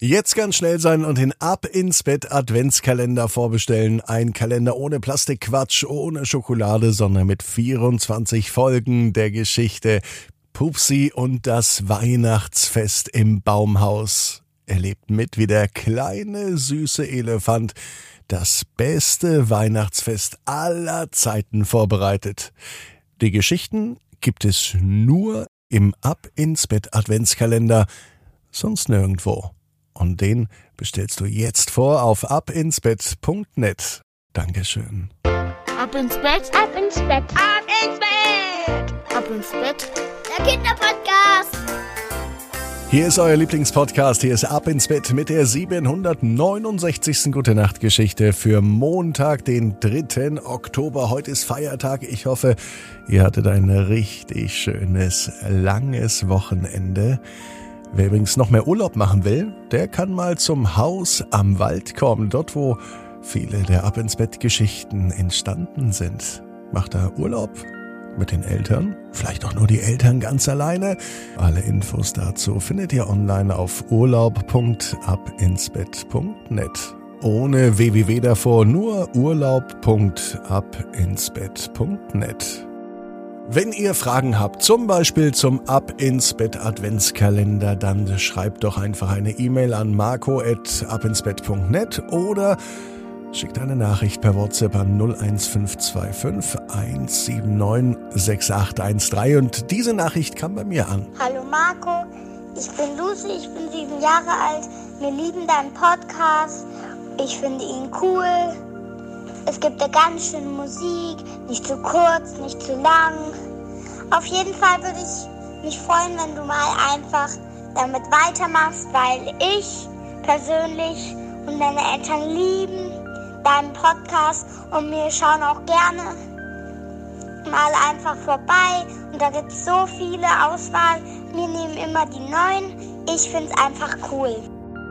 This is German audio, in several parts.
Jetzt ganz schnell sein und den Ab ins Bett Adventskalender vorbestellen. Ein Kalender ohne Plastikquatsch, ohne Schokolade, sondern mit 24 Folgen der Geschichte Pupsi und das Weihnachtsfest im Baumhaus. Erlebt mit, wie der kleine süße Elefant das beste Weihnachtsfest aller Zeiten vorbereitet. Die Geschichten gibt es nur im Ab ins Bett Adventskalender, sonst nirgendwo. Und den bestellst du jetzt vor auf abinsbett.net. Dankeschön. Ab ins Bett, ab ins Bett, ab ins Bett, ab ins Bett. Der Kinderpodcast. Hier ist euer Lieblingspodcast. Hier ist Ab ins Bett mit der 769. Gute Nacht Geschichte für Montag, den 3. Oktober. Heute ist Feiertag. Ich hoffe, ihr hattet ein richtig schönes, langes Wochenende. Wer übrigens noch mehr Urlaub machen will, der kann mal zum Haus am Wald kommen, dort wo viele der Ab ins Bett Geschichten entstanden sind. Macht da Urlaub mit den Eltern, vielleicht auch nur die Eltern ganz alleine. Alle Infos dazu findet ihr online auf urlaub.abinsbett.net. Ohne www davor, nur urlaub.abinsbett.net. Wenn ihr Fragen habt, zum Beispiel zum Ab ins Bett Adventskalender, dann schreibt doch einfach eine E-Mail an marco.abinsbett.net oder schickt eine Nachricht per WhatsApp an 01525 179 6813 und diese Nachricht kam bei mir an. Hallo Marco, ich bin Lucy, ich bin sieben Jahre alt. Wir lieben deinen Podcast. Ich finde ihn cool. Es gibt da ganz schön Musik, nicht zu kurz, nicht zu lang. Auf jeden Fall würde ich mich freuen, wenn du mal einfach damit weitermachst, weil ich persönlich und meine Eltern lieben deinen Podcast und wir schauen auch gerne mal einfach vorbei. Und da gibt es so viele Auswahl. Wir nehmen immer die neuen. Ich finde es einfach cool.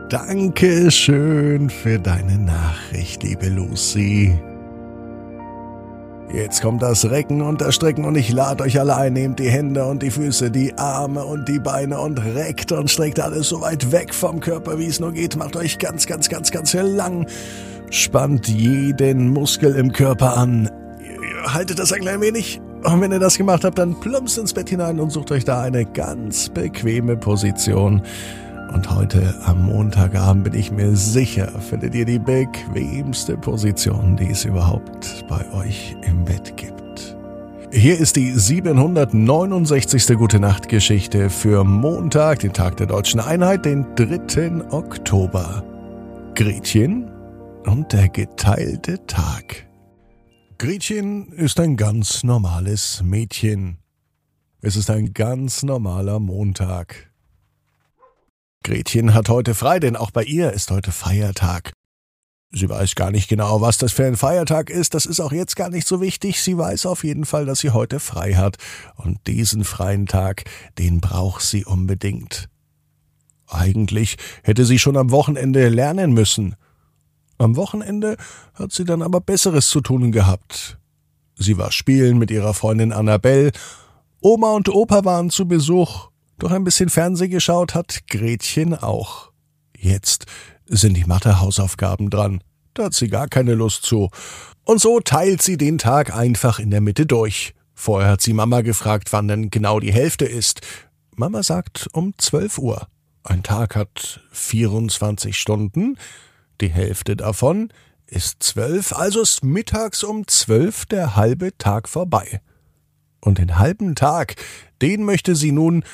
Danke schön für deine Nachricht, liebe Lucy. Jetzt kommt das Recken und das Strecken und ich lade euch alle ein. Nehmt die Hände und die Füße, die Arme und die Beine und reckt und streckt alles so weit weg vom Körper, wie es nur geht. Macht euch ganz, ganz, ganz, ganz lang. Spannt jeden Muskel im Körper an. Haltet das ein klein wenig. Und wenn ihr das gemacht habt, dann plumpst ins Bett hinein und sucht euch da eine ganz bequeme Position. Und heute am Montagabend bin ich mir sicher, findet ihr die bequemste Position, die es überhaupt bei euch im Bett gibt. Hier ist die 769. Gute Nacht Geschichte für Montag, den Tag der deutschen Einheit, den 3. Oktober. Gretchen und der geteilte Tag. Gretchen ist ein ganz normales Mädchen. Es ist ein ganz normaler Montag. Gretchen hat heute frei, denn auch bei ihr ist heute Feiertag. Sie weiß gar nicht genau, was das für ein Feiertag ist, das ist auch jetzt gar nicht so wichtig, sie weiß auf jeden Fall, dass sie heute frei hat, und diesen freien Tag, den braucht sie unbedingt. Eigentlich hätte sie schon am Wochenende lernen müssen. Am Wochenende hat sie dann aber Besseres zu tun gehabt. Sie war spielen mit ihrer Freundin Annabelle, Oma und Opa waren zu Besuch, doch ein bisschen Fernseh geschaut hat Gretchen auch. Jetzt sind die Mathe-Hausaufgaben dran. Da hat sie gar keine Lust zu. Und so teilt sie den Tag einfach in der Mitte durch. Vorher hat sie Mama gefragt, wann denn genau die Hälfte ist. Mama sagt um 12 Uhr. Ein Tag hat 24 Stunden. Die Hälfte davon ist zwölf, also ist mittags um zwölf der halbe Tag vorbei. Und den halben Tag, den möchte sie nun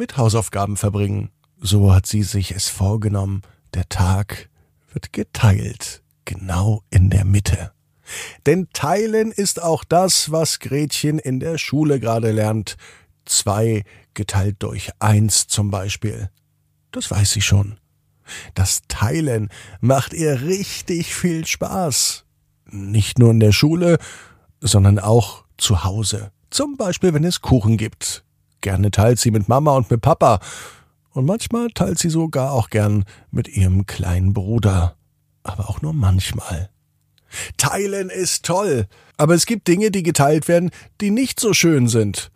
mit Hausaufgaben verbringen. So hat sie sich es vorgenommen. Der Tag wird geteilt, genau in der Mitte. Denn teilen ist auch das, was Gretchen in der Schule gerade lernt. Zwei geteilt durch eins zum Beispiel. Das weiß sie schon. Das Teilen macht ihr richtig viel Spaß. Nicht nur in der Schule, sondern auch zu Hause. Zum Beispiel, wenn es Kuchen gibt. Gerne teilt sie mit Mama und mit Papa. Und manchmal teilt sie sogar auch gern mit ihrem kleinen Bruder. Aber auch nur manchmal. Teilen ist toll. Aber es gibt Dinge, die geteilt werden, die nicht so schön sind.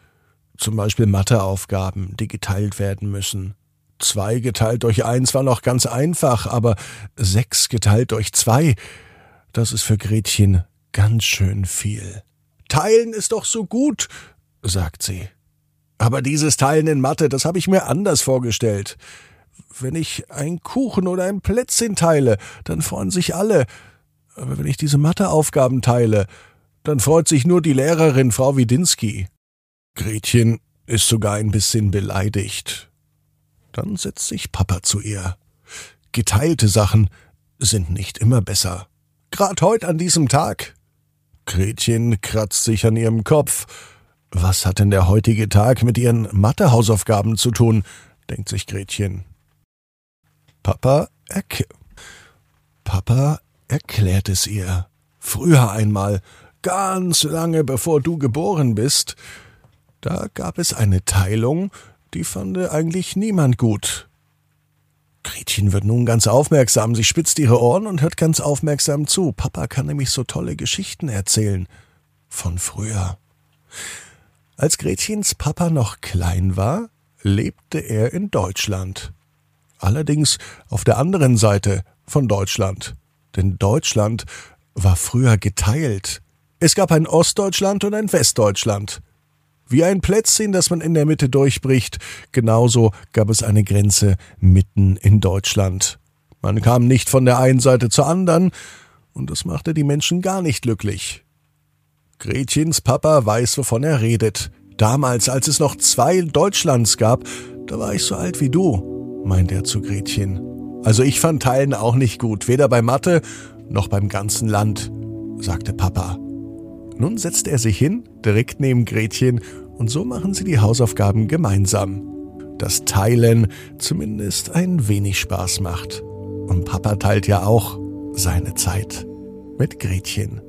Zum Beispiel Matheaufgaben, die geteilt werden müssen. Zwei geteilt durch eins war noch ganz einfach, aber sechs geteilt durch zwei, das ist für Gretchen ganz schön viel. Teilen ist doch so gut, sagt sie. Aber dieses Teilen in Mathe, das habe ich mir anders vorgestellt. Wenn ich ein Kuchen oder ein Plätzchen teile, dann freuen sich alle. Aber wenn ich diese Matheaufgaben teile, dann freut sich nur die Lehrerin, Frau Widinski. Gretchen ist sogar ein bisschen beleidigt. Dann setzt sich Papa zu ihr. Geteilte Sachen sind nicht immer besser. Grad heut an diesem Tag. Gretchen kratzt sich an ihrem Kopf. Was hat denn der heutige Tag mit ihren Mathehausaufgaben zu tun? denkt sich Gretchen. Papa, erk Papa erklärt es ihr. Früher einmal, ganz lange bevor du geboren bist, da gab es eine Teilung, die fand eigentlich niemand gut. Gretchen wird nun ganz aufmerksam, sie spitzt ihre Ohren und hört ganz aufmerksam zu. Papa kann nämlich so tolle Geschichten erzählen. Von früher. Als Gretchens Papa noch klein war, lebte er in Deutschland. Allerdings auf der anderen Seite von Deutschland. Denn Deutschland war früher geteilt. Es gab ein Ostdeutschland und ein Westdeutschland. Wie ein Plätzchen, das man in der Mitte durchbricht, genauso gab es eine Grenze mitten in Deutschland. Man kam nicht von der einen Seite zur anderen, und das machte die Menschen gar nicht glücklich. Gretchens Papa weiß, wovon er redet. Damals, als es noch zwei Deutschlands gab, da war ich so alt wie du, meint er zu Gretchen. Also ich fand Teilen auch nicht gut, weder bei Mathe noch beim ganzen Land, sagte Papa. Nun setzt er sich hin, direkt neben Gretchen, und so machen sie die Hausaufgaben gemeinsam. Das Teilen zumindest ein wenig Spaß macht. Und Papa teilt ja auch seine Zeit mit Gretchen.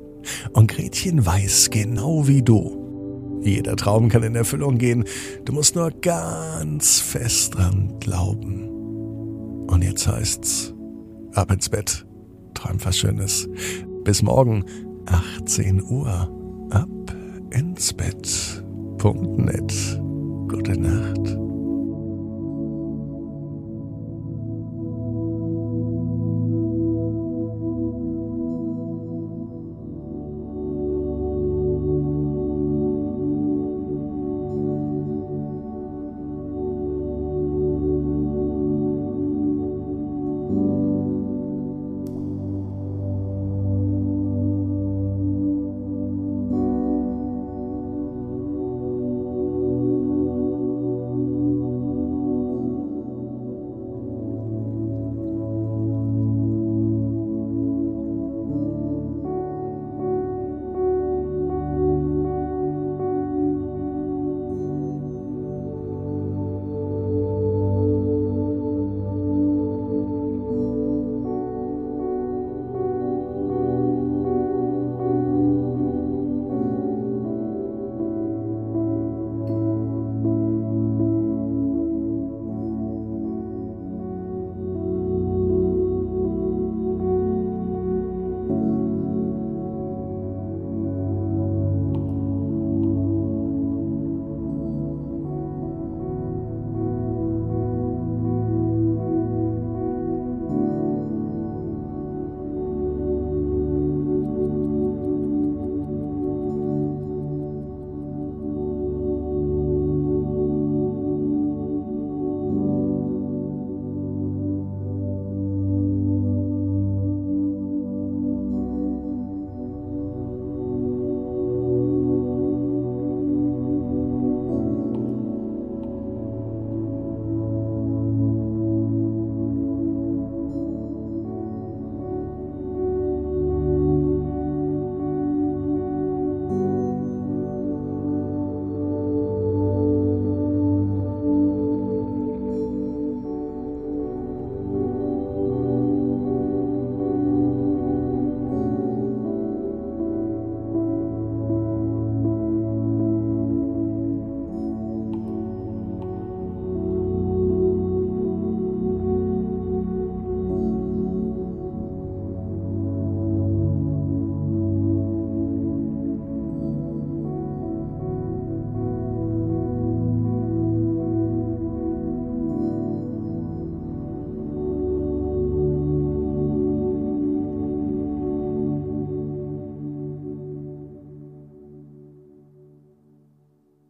Und Gretchen weiß genau wie du. Jeder Traum kann in Erfüllung gehen. Du musst nur ganz fest dran glauben. Und jetzt heißt's, ab ins Bett. Träum was Schönes. Bis morgen, 18 Uhr. Ab ins Bett.net. Gute Nacht.